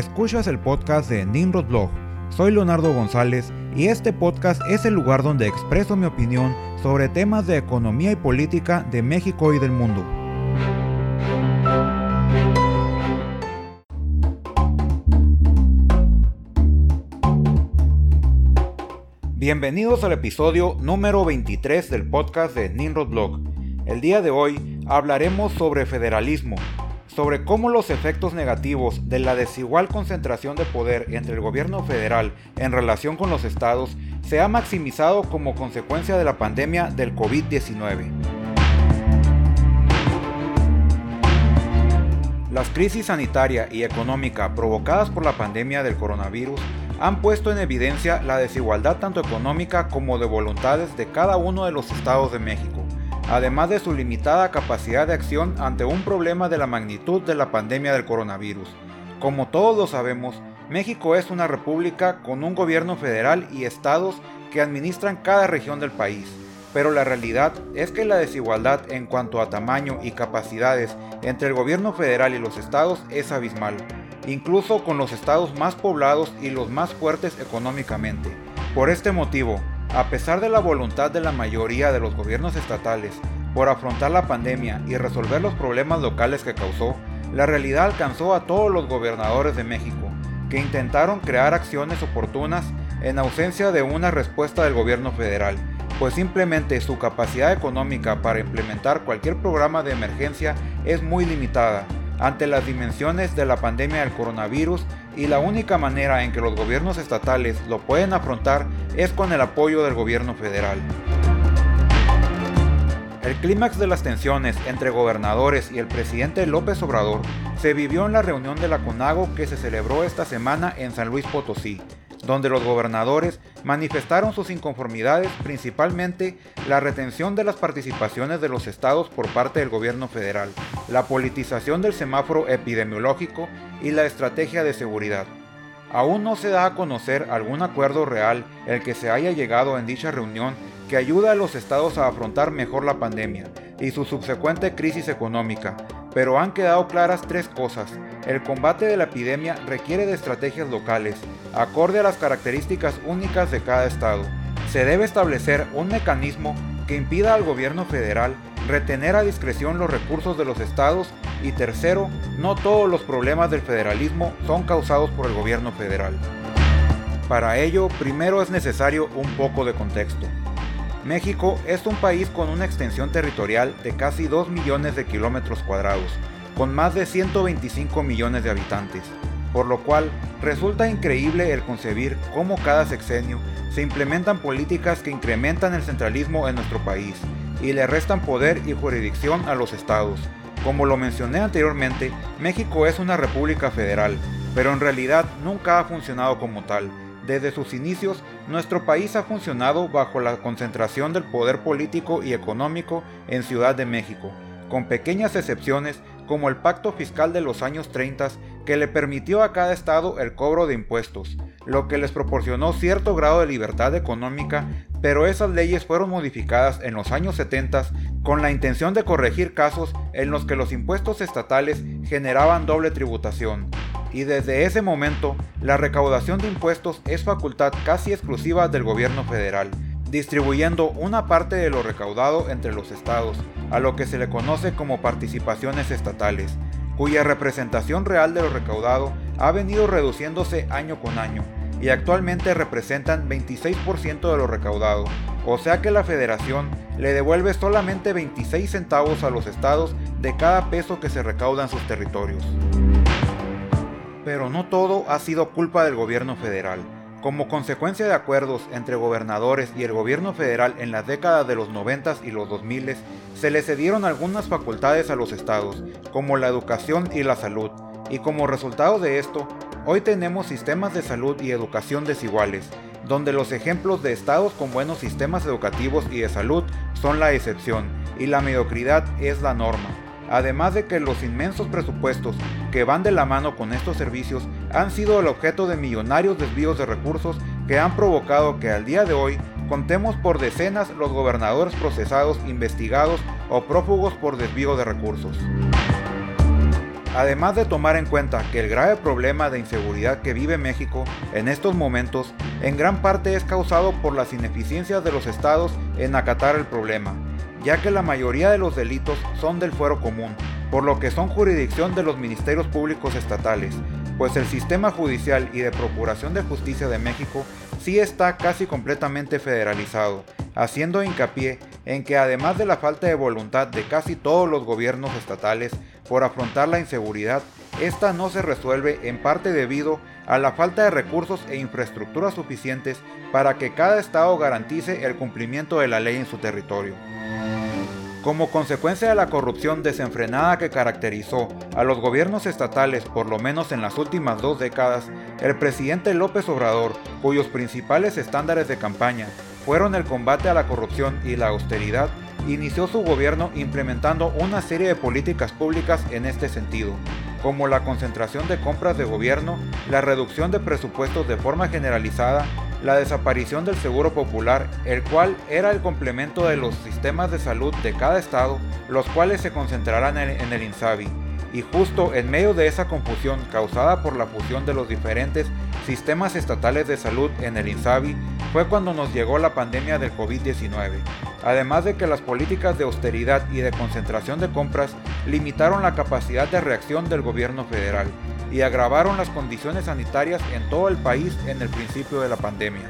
escuchas el podcast de Nimrod Blog. Soy Leonardo González y este podcast es el lugar donde expreso mi opinión sobre temas de economía y política de México y del mundo. Bienvenidos al episodio número 23 del podcast de Nimrod Blog. El día de hoy hablaremos sobre federalismo, sobre cómo los efectos negativos de la desigual concentración de poder entre el gobierno federal en relación con los estados se ha maximizado como consecuencia de la pandemia del COVID-19. Las crisis sanitaria y económica provocadas por la pandemia del coronavirus han puesto en evidencia la desigualdad tanto económica como de voluntades de cada uno de los estados de México además de su limitada capacidad de acción ante un problema de la magnitud de la pandemia del coronavirus. Como todos lo sabemos, México es una república con un gobierno federal y estados que administran cada región del país, pero la realidad es que la desigualdad en cuanto a tamaño y capacidades entre el gobierno federal y los estados es abismal, incluso con los estados más poblados y los más fuertes económicamente. Por este motivo, a pesar de la voluntad de la mayoría de los gobiernos estatales por afrontar la pandemia y resolver los problemas locales que causó, la realidad alcanzó a todos los gobernadores de México, que intentaron crear acciones oportunas en ausencia de una respuesta del gobierno federal, pues simplemente su capacidad económica para implementar cualquier programa de emergencia es muy limitada ante las dimensiones de la pandemia del coronavirus y la única manera en que los gobiernos estatales lo pueden afrontar es con el apoyo del gobierno federal. El clímax de las tensiones entre gobernadores y el presidente López Obrador se vivió en la reunión de la CONAGO que se celebró esta semana en San Luis Potosí, donde los gobernadores manifestaron sus inconformidades, principalmente la retención de las participaciones de los estados por parte del gobierno federal, la politización del semáforo epidemiológico y la estrategia de seguridad. Aún no se da a conocer algún acuerdo real el que se haya llegado en dicha reunión que ayude a los estados a afrontar mejor la pandemia y su subsecuente crisis económica, pero han quedado claras tres cosas. El combate de la epidemia requiere de estrategias locales, acorde a las características únicas de cada estado. Se debe establecer un mecanismo que impida al gobierno federal retener a discreción los recursos de los estados y tercero, no todos los problemas del federalismo son causados por el gobierno federal. Para ello, primero es necesario un poco de contexto. México es un país con una extensión territorial de casi 2 millones de kilómetros cuadrados, con más de 125 millones de habitantes, por lo cual resulta increíble el concebir cómo cada sexenio se implementan políticas que incrementan el centralismo en nuestro país y le restan poder y jurisdicción a los estados. Como lo mencioné anteriormente, México es una república federal, pero en realidad nunca ha funcionado como tal, desde sus inicios, nuestro país ha funcionado bajo la concentración del poder político y económico en Ciudad de México, con pequeñas excepciones como el pacto fiscal de los años 30 que le permitió a cada estado el cobro de impuestos, lo que les proporcionó cierto grado de libertad económica, pero esas leyes fueron modificadas en los años 70 con la intención de corregir casos en los que los impuestos estatales generaban doble tributación, y desde ese momento la recaudación de impuestos es facultad casi exclusiva del gobierno federal, distribuyendo una parte de lo recaudado entre los estados, a lo que se le conoce como participaciones estatales, cuya representación real de lo recaudado ha venido reduciéndose año con año y actualmente representan 26% de lo recaudado, o sea que la federación le devuelve solamente 26 centavos a los estados de cada peso que se recauda en sus territorios. Pero no todo ha sido culpa del gobierno federal. Como consecuencia de acuerdos entre gobernadores y el gobierno federal en las décadas de los 90 y los 2000, se le cedieron algunas facultades a los estados, como la educación y la salud, y como resultado de esto, hoy tenemos sistemas de salud y educación desiguales, donde los ejemplos de estados con buenos sistemas educativos y de salud son la excepción, y la mediocridad es la norma además de que los inmensos presupuestos que van de la mano con estos servicios han sido el objeto de millonarios desvíos de recursos que han provocado que al día de hoy contemos por decenas los gobernadores procesados, investigados o prófugos por desvío de recursos. Además de tomar en cuenta que el grave problema de inseguridad que vive México en estos momentos en gran parte es causado por las ineficiencias de los estados en acatar el problema, ya que la mayoría de los delitos son del fuero común, por lo que son jurisdicción de los ministerios públicos estatales, pues el sistema judicial y de procuración de justicia de México sí está casi completamente federalizado, haciendo hincapié en que además de la falta de voluntad de casi todos los gobiernos estatales por afrontar la inseguridad, esta no se resuelve en parte debido a la falta de recursos e infraestructuras suficientes para que cada estado garantice el cumplimiento de la ley en su territorio. Como consecuencia de la corrupción desenfrenada que caracterizó a los gobiernos estatales por lo menos en las últimas dos décadas, el presidente López Obrador, cuyos principales estándares de campaña fueron el combate a la corrupción y la austeridad, inició su gobierno implementando una serie de políticas públicas en este sentido, como la concentración de compras de gobierno, la reducción de presupuestos de forma generalizada, la desaparición del Seguro Popular, el cual era el complemento de los sistemas de salud de cada estado, los cuales se concentrarán en el INSABI. Y justo en medio de esa confusión causada por la fusión de los diferentes sistemas estatales de salud en el INSABI, fue cuando nos llegó la pandemia del COVID-19. Además de que las políticas de austeridad y de concentración de compras limitaron la capacidad de reacción del gobierno federal, y agravaron las condiciones sanitarias en todo el país en el principio de la pandemia.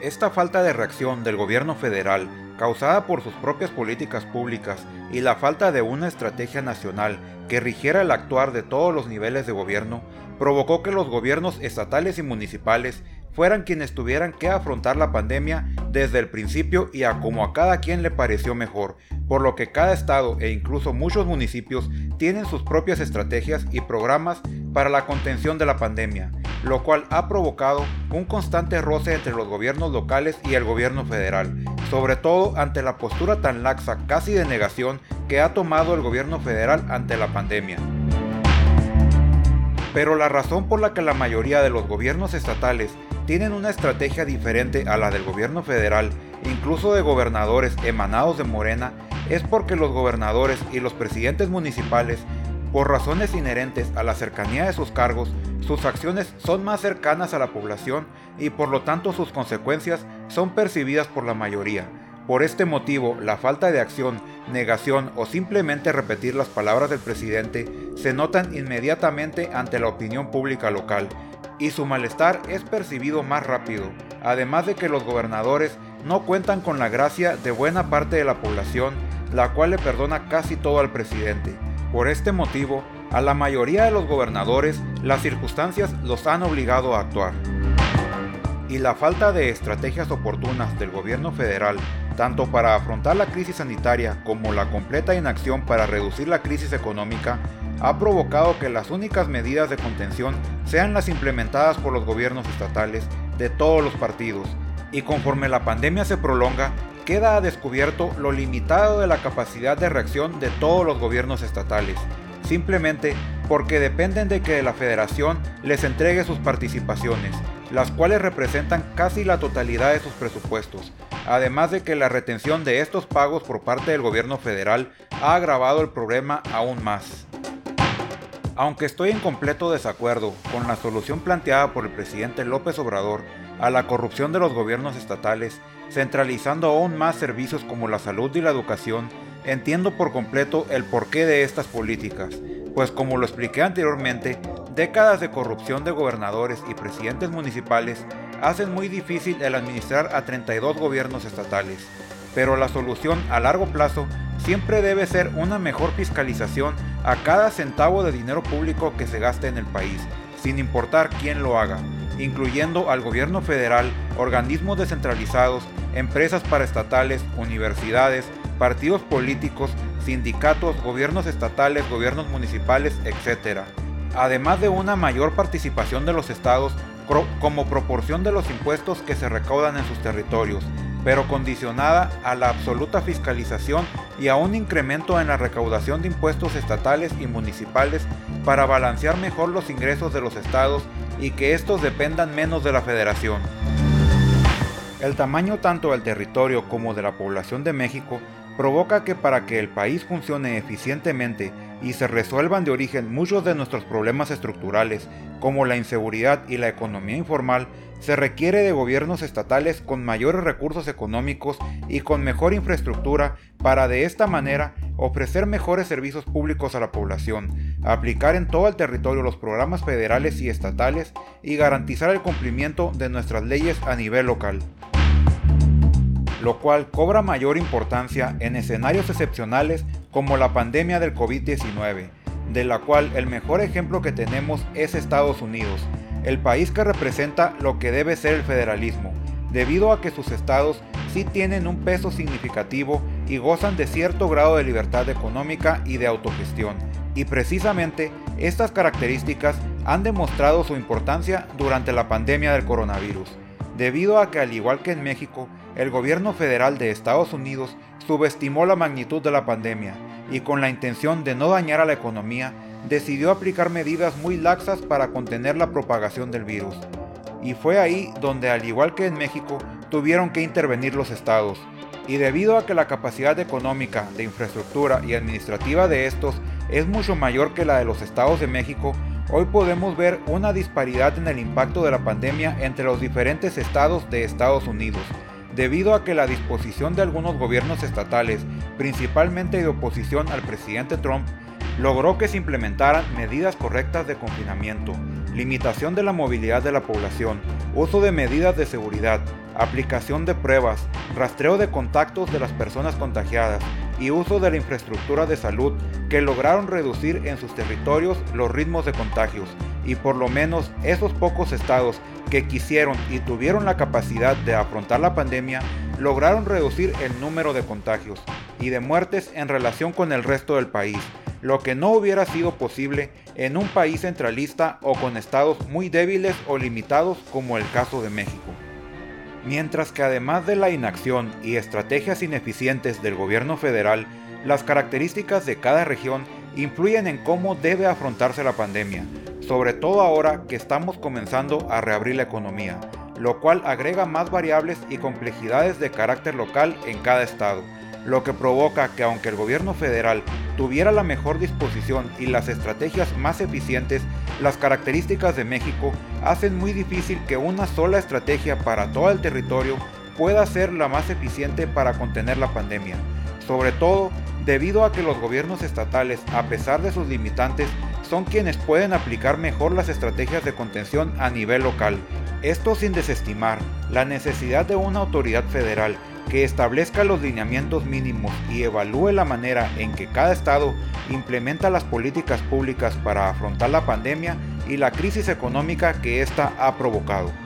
Esta falta de reacción del gobierno federal, causada por sus propias políticas públicas y la falta de una estrategia nacional que rigiera el actuar de todos los niveles de gobierno, provocó que los gobiernos estatales y municipales fueran quienes tuvieran que afrontar la pandemia desde el principio y a como a cada quien le pareció mejor, por lo que cada estado e incluso muchos municipios tienen sus propias estrategias y programas para la contención de la pandemia, lo cual ha provocado un constante roce entre los gobiernos locales y el gobierno federal, sobre todo ante la postura tan laxa casi de negación que ha tomado el gobierno federal ante la pandemia. Pero la razón por la que la mayoría de los gobiernos estatales tienen una estrategia diferente a la del gobierno federal, incluso de gobernadores emanados de Morena, es porque los gobernadores y los presidentes municipales, por razones inherentes a la cercanía de sus cargos, sus acciones son más cercanas a la población y por lo tanto sus consecuencias son percibidas por la mayoría. Por este motivo, la falta de acción, negación o simplemente repetir las palabras del presidente se notan inmediatamente ante la opinión pública local y su malestar es percibido más rápido, además de que los gobernadores no cuentan con la gracia de buena parte de la población, la cual le perdona casi todo al presidente. Por este motivo, a la mayoría de los gobernadores las circunstancias los han obligado a actuar. Y la falta de estrategias oportunas del gobierno federal, tanto para afrontar la crisis sanitaria como la completa inacción para reducir la crisis económica, ha provocado que las únicas medidas de contención sean las implementadas por los gobiernos estatales de todos los partidos, y conforme la pandemia se prolonga, queda a descubierto lo limitado de la capacidad de reacción de todos los gobiernos estatales, simplemente porque dependen de que la federación les entregue sus participaciones, las cuales representan casi la totalidad de sus presupuestos, además de que la retención de estos pagos por parte del gobierno federal ha agravado el problema aún más. Aunque estoy en completo desacuerdo con la solución planteada por el presidente López Obrador a la corrupción de los gobiernos estatales, centralizando aún más servicios como la salud y la educación, entiendo por completo el porqué de estas políticas, pues como lo expliqué anteriormente, décadas de corrupción de gobernadores y presidentes municipales hacen muy difícil el administrar a 32 gobiernos estatales, pero la solución a largo plazo siempre debe ser una mejor fiscalización a cada centavo de dinero público que se gaste en el país, sin importar quién lo haga, incluyendo al gobierno federal, organismos descentralizados, empresas paraestatales, universidades, partidos políticos, sindicatos, gobiernos estatales, gobiernos municipales, etc. Además de una mayor participación de los estados como proporción de los impuestos que se recaudan en sus territorios, pero condicionada a la absoluta fiscalización y a un incremento en la recaudación de impuestos estatales y municipales para balancear mejor los ingresos de los estados y que estos dependan menos de la federación. El tamaño tanto del territorio como de la población de México provoca que para que el país funcione eficientemente y se resuelvan de origen muchos de nuestros problemas estructurales, como la inseguridad y la economía informal, se requiere de gobiernos estatales con mayores recursos económicos y con mejor infraestructura para de esta manera ofrecer mejores servicios públicos a la población, aplicar en todo el territorio los programas federales y estatales y garantizar el cumplimiento de nuestras leyes a nivel local. Lo cual cobra mayor importancia en escenarios excepcionales como la pandemia del COVID-19, de la cual el mejor ejemplo que tenemos es Estados Unidos, el país que representa lo que debe ser el federalismo, debido a que sus estados sí tienen un peso significativo y gozan de cierto grado de libertad económica y de autogestión. Y precisamente estas características han demostrado su importancia durante la pandemia del coronavirus, debido a que al igual que en México, el gobierno federal de Estados Unidos subestimó la magnitud de la pandemia y con la intención de no dañar a la economía, decidió aplicar medidas muy laxas para contener la propagación del virus. Y fue ahí donde, al igual que en México, tuvieron que intervenir los estados. Y debido a que la capacidad económica, de infraestructura y administrativa de estos es mucho mayor que la de los estados de México, hoy podemos ver una disparidad en el impacto de la pandemia entre los diferentes estados de Estados Unidos, debido a que la disposición de algunos gobiernos estatales, principalmente de oposición al presidente Trump, logró que se implementaran medidas correctas de confinamiento, limitación de la movilidad de la población, uso de medidas de seguridad, aplicación de pruebas, rastreo de contactos de las personas contagiadas y uso de la infraestructura de salud que lograron reducir en sus territorios los ritmos de contagios. Y por lo menos esos pocos estados que quisieron y tuvieron la capacidad de afrontar la pandemia lograron reducir el número de contagios y de muertes en relación con el resto del país, lo que no hubiera sido posible en un país centralista o con estados muy débiles o limitados como el caso de México. Mientras que además de la inacción y estrategias ineficientes del gobierno federal, las características de cada región influyen en cómo debe afrontarse la pandemia, sobre todo ahora que estamos comenzando a reabrir la economía, lo cual agrega más variables y complejidades de carácter local en cada estado, lo que provoca que aunque el gobierno federal tuviera la mejor disposición y las estrategias más eficientes, las características de México hacen muy difícil que una sola estrategia para todo el territorio pueda ser la más eficiente para contener la pandemia, sobre todo debido a que los gobiernos estatales, a pesar de sus limitantes, son quienes pueden aplicar mejor las estrategias de contención a nivel local. Esto sin desestimar la necesidad de una autoridad federal que establezca los lineamientos mínimos y evalúe la manera en que cada estado implementa las políticas públicas para afrontar la pandemia y la crisis económica que ésta ha provocado.